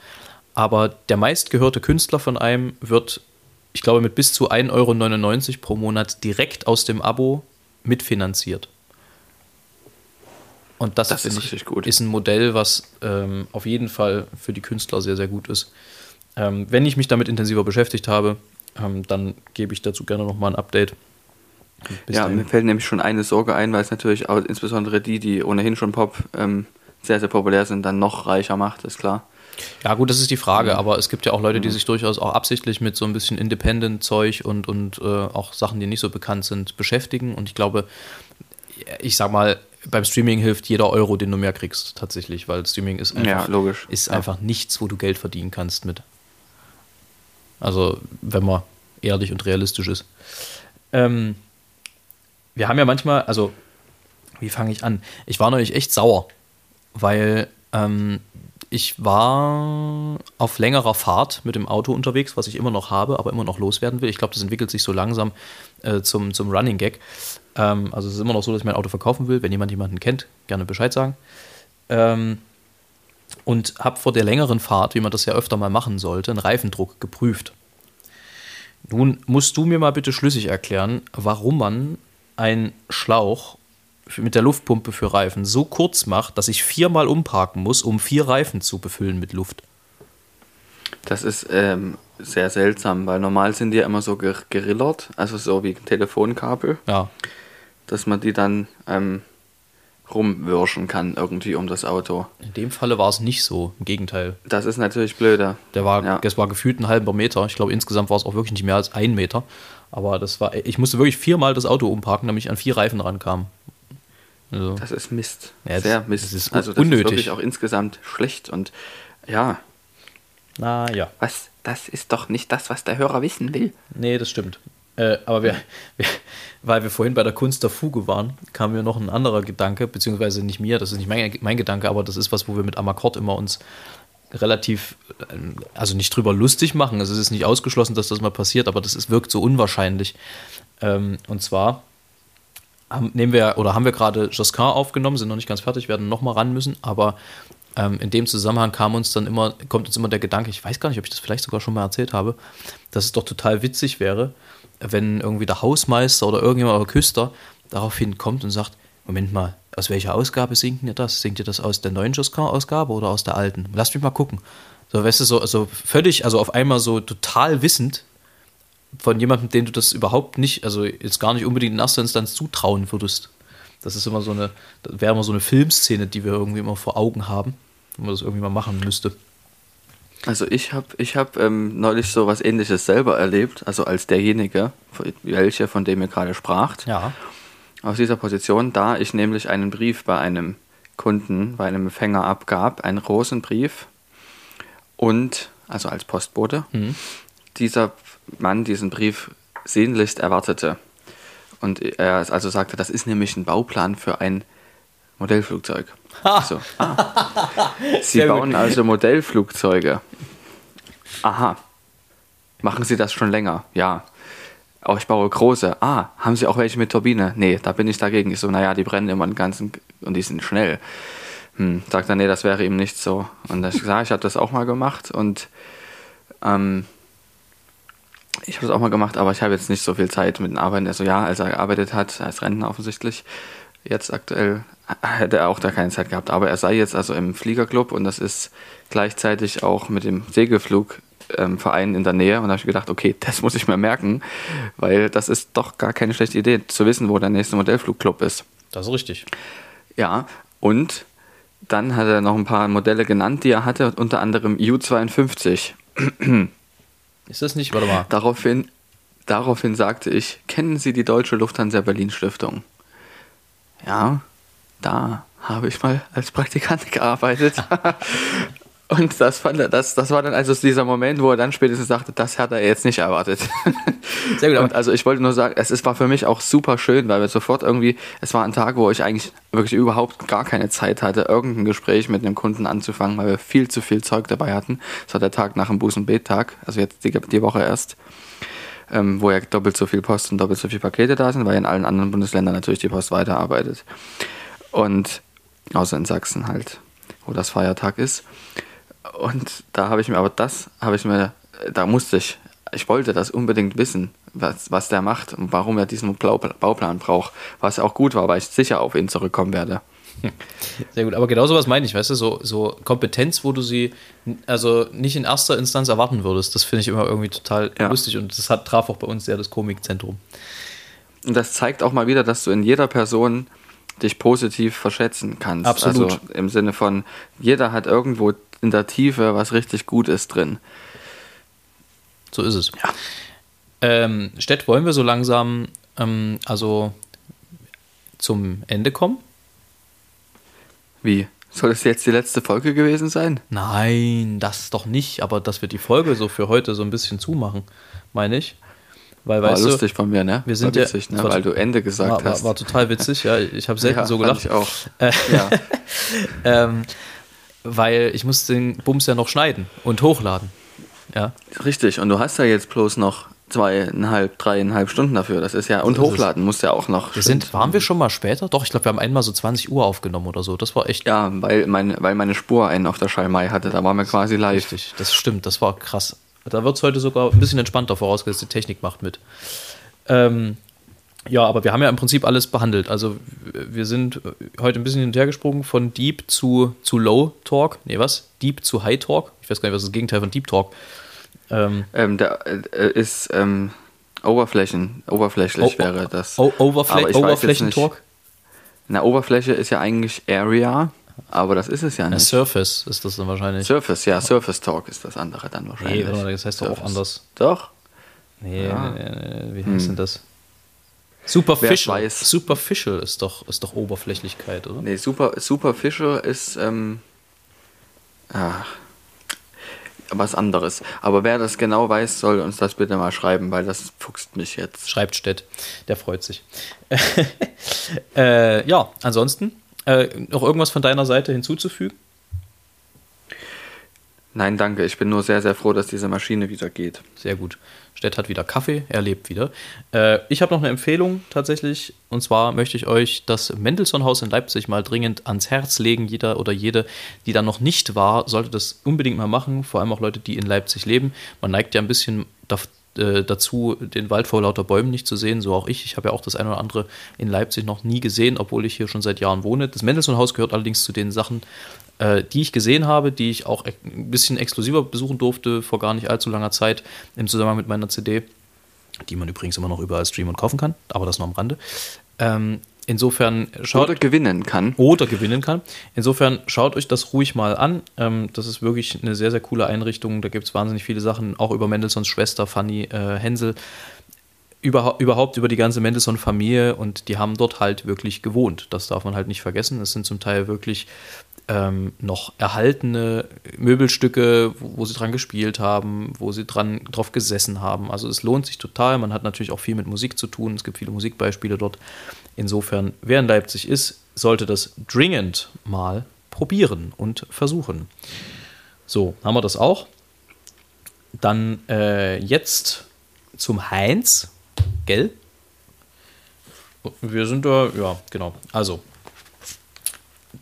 Aber der meistgehörte Künstler von einem wird, ich glaube, mit bis zu 1,99 Euro pro Monat direkt aus dem Abo mitfinanziert. Und das, das ist, ich, ist, ein Modell, was ähm, auf jeden Fall für die Künstler sehr, sehr gut ist. Ähm, wenn ich mich damit intensiver beschäftigt habe, ähm, dann gebe ich dazu gerne nochmal ein Update. Ja, dahin. mir fällt nämlich schon eine Sorge ein, weil es natürlich auch insbesondere die, die ohnehin schon Pop ähm, sehr, sehr populär sind, dann noch reicher macht, ist klar. Ja, gut, das ist die Frage, ja. aber es gibt ja auch Leute, die sich durchaus auch absichtlich mit so ein bisschen Independent-Zeug und, und äh, auch Sachen, die nicht so bekannt sind, beschäftigen. Und ich glaube, ich sag mal, beim Streaming hilft jeder Euro, den du mehr kriegst, tatsächlich, weil Streaming ist einfach, ja, Ist einfach nichts, wo du Geld verdienen kannst mit. Also, wenn man ehrlich und realistisch ist. Ähm, wir haben ja manchmal, also, wie fange ich an? Ich war neulich echt sauer, weil ähm, ich war auf längerer Fahrt mit dem Auto unterwegs, was ich immer noch habe, aber immer noch loswerden will. Ich glaube, das entwickelt sich so langsam äh, zum, zum Running Gag. Ähm, also es ist immer noch so, dass ich mein Auto verkaufen will. Wenn jemand jemanden kennt, gerne Bescheid sagen. Ähm, und habe vor der längeren Fahrt, wie man das ja öfter mal machen sollte, einen Reifendruck geprüft. Nun musst du mir mal bitte schlüssig erklären, warum man ein Schlauch mit der Luftpumpe für Reifen so kurz macht, dass ich viermal umparken muss, um vier Reifen zu befüllen mit Luft. Das ist ähm, sehr seltsam, weil normal sind die ja immer so ger gerillert, also so wie Telefonkabel. Ja. Dass man die dann ähm, rumwirschen kann irgendwie um das Auto. In dem Falle war es nicht so, im Gegenteil. Das ist natürlich blöder. Der war, ja. Das war gefühlt ein halber Meter. Ich glaube, insgesamt war es auch wirklich nicht mehr als ein Meter. Aber das war, ich musste wirklich viermal das Auto umparken, damit ich an vier Reifen rankam. Also, das ist Mist. Ja, Sehr Mist. Das ist also das unnötig. ist wirklich auch insgesamt schlecht und ja. Na ja. Was? Das ist doch nicht das, was der Hörer wissen will. Nee, das stimmt. Äh, aber wir, wir, weil wir vorhin bei der Kunst der Fuge waren, kam mir noch ein anderer Gedanke, beziehungsweise nicht mir, das ist nicht mein, mein Gedanke, aber das ist was, wo wir mit Amakord immer uns relativ, also nicht drüber lustig machen. Also es ist nicht ausgeschlossen, dass das mal passiert, aber das ist, wirkt so unwahrscheinlich. Ähm, und zwar haben, nehmen wir oder haben wir gerade Josquin aufgenommen, sind noch nicht ganz fertig, werden noch mal ran müssen, aber ähm, in dem Zusammenhang kam uns dann immer, kommt uns immer der Gedanke, ich weiß gar nicht, ob ich das vielleicht sogar schon mal erzählt habe, dass es doch total witzig wäre, wenn irgendwie der Hausmeister oder irgendjemand oder Küster daraufhin kommt und sagt, Moment mal, aus welcher Ausgabe singt ihr das? Singt ihr das aus der neuen Ausgabe oder aus der alten? Lasst mich mal gucken. So, weißt du, so also völlig, also auf einmal so total wissend von jemandem, den du das überhaupt nicht, also jetzt gar nicht unbedingt in erster Instanz zutrauen würdest. Das ist immer so eine, das wäre immer so eine Filmszene, die wir irgendwie immer vor Augen haben, wenn man das irgendwie mal machen müsste. Also ich habe ich hab, ähm, neulich so was ähnliches selber erlebt, also als derjenige, welcher von dem ihr gerade spracht. Ja. Aus dieser Position, da ich nämlich einen Brief bei einem Kunden, bei einem Empfänger abgab, einen großen Brief und, also als Postbote, mhm. dieser Mann diesen Brief sehnlichst erwartete. Und er also sagte, das ist nämlich ein Bauplan für ein Modellflugzeug. So, ah. Sie bauen gut. also Modellflugzeuge. Aha. Machen Sie das schon länger? Ja. Auch ich baue große. Ah, haben Sie auch welche mit Turbine? Nee, da bin ich dagegen. Ich so, naja, die brennen immer den ganzen und die sind schnell. Hm, sagt er, nee, das wäre ihm nicht so. Und ich sage, ich habe das auch mal gemacht und ähm, ich habe es auch mal gemacht, aber ich habe jetzt nicht so viel Zeit mit dem Arbeiten. Also ja, als er gearbeitet hat, als Rentner offensichtlich, jetzt aktuell hätte er auch da keine Zeit gehabt. Aber er sei jetzt also im Fliegerclub und das ist gleichzeitig auch mit dem Segelflugverein ähm, in der Nähe. Und da habe ich gedacht, okay, das muss ich mir merken, weil das ist doch gar keine schlechte Idee, zu wissen, wo der nächste Modellflugclub ist. Das ist richtig. Ja, und dann hat er noch ein paar Modelle genannt, die er hatte, unter anderem U-52. Ist das nicht? Warte mal. Daraufhin, daraufhin sagte ich, kennen Sie die Deutsche Lufthansa Berlin Stiftung? Ja, da habe ich mal als Praktikant gearbeitet. Und das, fand er, das, das war dann also dieser Moment, wo er dann spätestens sagte, das hat er jetzt nicht erwartet. Sehr gut. Und also ich wollte nur sagen, es ist, war für mich auch super schön, weil wir sofort irgendwie, es war ein Tag, wo ich eigentlich wirklich überhaupt gar keine Zeit hatte, irgendein Gespräch mit einem Kunden anzufangen, weil wir viel zu viel Zeug dabei hatten. Es war der Tag nach dem Buß- also jetzt die, die Woche erst, ähm, wo ja doppelt so viel Post und doppelt so viele Pakete da sind, weil in allen anderen Bundesländern natürlich die Post weiterarbeitet. Und außer in Sachsen halt, wo das Feiertag ist. Und da habe ich mir aber das, habe ich mir, da musste ich, ich wollte das unbedingt wissen, was, was der macht und warum er diesen Bauplan braucht. Was auch gut war, weil ich sicher auf ihn zurückkommen werde. Sehr gut, aber genau sowas meine ich, weißt du, so, so Kompetenz, wo du sie also nicht in erster Instanz erwarten würdest, das finde ich immer irgendwie total ja. lustig und das hat, traf auch bei uns sehr das Komikzentrum. Und das zeigt auch mal wieder, dass du in jeder Person dich positiv verschätzen kannst. Absolut. Also im Sinne von, jeder hat irgendwo in der Tiefe was richtig Gutes drin. So ist es. Ja. Ähm, Stett, wollen wir so langsam ähm, also zum Ende kommen? Wie? Soll es jetzt die letzte Folge gewesen sein? Nein, das doch nicht, aber dass wir die Folge so für heute so ein bisschen zumachen, meine ich. Weil, war lustig du, von mir, ne? Wir sind war witzig, ne? weil du Ende gesagt war, hast. War, war, total witzig, ja. Ich habe selten ja, so gelacht. Ich auch. Äh, ja. ähm, weil ich muss den Bums ja noch schneiden und hochladen. Ja. Richtig, und du hast ja jetzt bloß noch zweieinhalb, dreieinhalb Stunden dafür. Das ist ja, und hochladen muss ja auch noch. Wir sind, waren wir schon mal später? Doch, ich glaube, wir haben einmal so 20 Uhr aufgenommen oder so. Das war echt. Ja, weil, mein, weil meine Spur einen auf der Schalmei hatte. Da waren wir quasi live. Richtig, das stimmt, das war krass. Da wird es heute sogar ein bisschen entspannter, vorausgesetzt die Technik macht mit. Ähm, ja, aber wir haben ja im Prinzip alles behandelt. Also wir sind heute ein bisschen hinterhergesprungen von Deep zu, zu Low Talk. Nee, was? Deep zu High Talk. Ich weiß gar nicht, was das Gegenteil von Deep Talk. Ähm, ähm, da äh, ist ähm, Oberflächen, oberflächlich oh, wäre das. Oh, Oberfläch Oberflächentalk? Na, Oberfläche ist ja eigentlich Area, aber das ist es ja nicht. Ja, Surface ist das dann wahrscheinlich. Surface, ja, Surface Talk ist das andere dann wahrscheinlich. Nee, das heißt doch auch anders. Doch? Nee, ja. nee, nee, wie heißt hm. denn das? Superficial. Superficial ist doch, ist doch Oberflächlichkeit, oder? Nee, super, Superficial ist ähm, ah, was anderes. Aber wer das genau weiß, soll uns das bitte mal schreiben, weil das fuchst mich jetzt. Schreibt Stett, der freut sich. äh, ja, ansonsten äh, noch irgendwas von deiner Seite hinzuzufügen? Nein, danke. Ich bin nur sehr, sehr froh, dass diese Maschine wieder geht. Sehr gut. Stett hat wieder Kaffee, er lebt wieder. Äh, ich habe noch eine Empfehlung tatsächlich. Und zwar möchte ich euch das Mendelssohn-Haus in Leipzig mal dringend ans Herz legen. Jeder oder jede, die da noch nicht war, sollte das unbedingt mal machen. Vor allem auch Leute, die in Leipzig leben. Man neigt ja ein bisschen äh, dazu, den Wald vor lauter Bäumen nicht zu sehen. So auch ich. Ich habe ja auch das eine oder andere in Leipzig noch nie gesehen, obwohl ich hier schon seit Jahren wohne. Das Mendelssohn-Haus gehört allerdings zu den Sachen, äh, die ich gesehen habe, die ich auch ein bisschen exklusiver besuchen durfte vor gar nicht allzu langer Zeit im Zusammenhang mit meiner CD, die man übrigens immer noch überall streamen und kaufen kann, aber das nur am Rande. Ähm, insofern schaut. Oder gewinnen kann. Oder gewinnen kann. Insofern schaut euch das ruhig mal an. Ähm, das ist wirklich eine sehr, sehr coole Einrichtung. Da gibt es wahnsinnig viele Sachen, auch über Mendelssohns Schwester Fanny äh, Hensel. Überha überhaupt über die ganze Mendelssohn-Familie und die haben dort halt wirklich gewohnt. Das darf man halt nicht vergessen. Es sind zum Teil wirklich ähm, noch erhaltene Möbelstücke, wo, wo, sie dran gespielt haben, wo sie dran drauf gesessen haben. Also es lohnt sich total. Man hat natürlich auch viel mit Musik zu tun. Es gibt viele Musikbeispiele dort. Insofern, wer in Leipzig ist, sollte das dringend mal probieren und versuchen. So, haben wir das auch. Dann äh, jetzt zum Heinz, gell? Wir sind da, ja, genau. Also,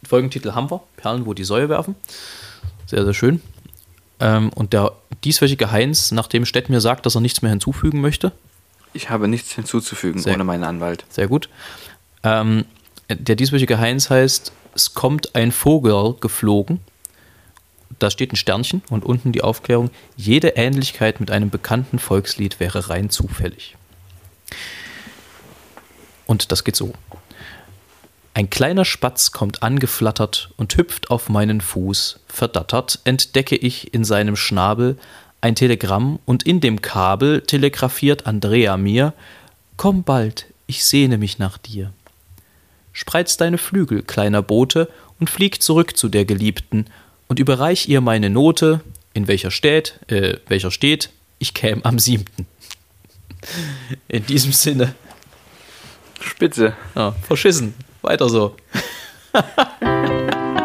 Folgentitel haben wir: Perlen, wo die Säue werfen. Sehr, sehr schön. Ähm, und der dieswöchige Heinz, nachdem Stett mir sagt, dass er nichts mehr hinzufügen möchte. Ich habe nichts hinzuzufügen sehr, ohne meinen Anwalt. Sehr gut. Ähm, der dieswöchige Heinz heißt: Es kommt ein Vogel geflogen. Da steht ein Sternchen und unten die Aufklärung: Jede Ähnlichkeit mit einem bekannten Volkslied wäre rein zufällig. Und das geht so. Ein kleiner Spatz kommt angeflattert und hüpft auf meinen Fuß. Verdattert entdecke ich in seinem Schnabel ein Telegramm und in dem Kabel telegrafiert Andrea mir: Komm bald, ich sehne mich nach dir. Spreiz deine Flügel, kleiner Bote, und flieg zurück zu der Geliebten und überreich ihr meine Note, in welcher steht, äh, welcher steht, ich käm am siebten. In diesem Sinne. Spitze. Ja, verschissen. Weiter so.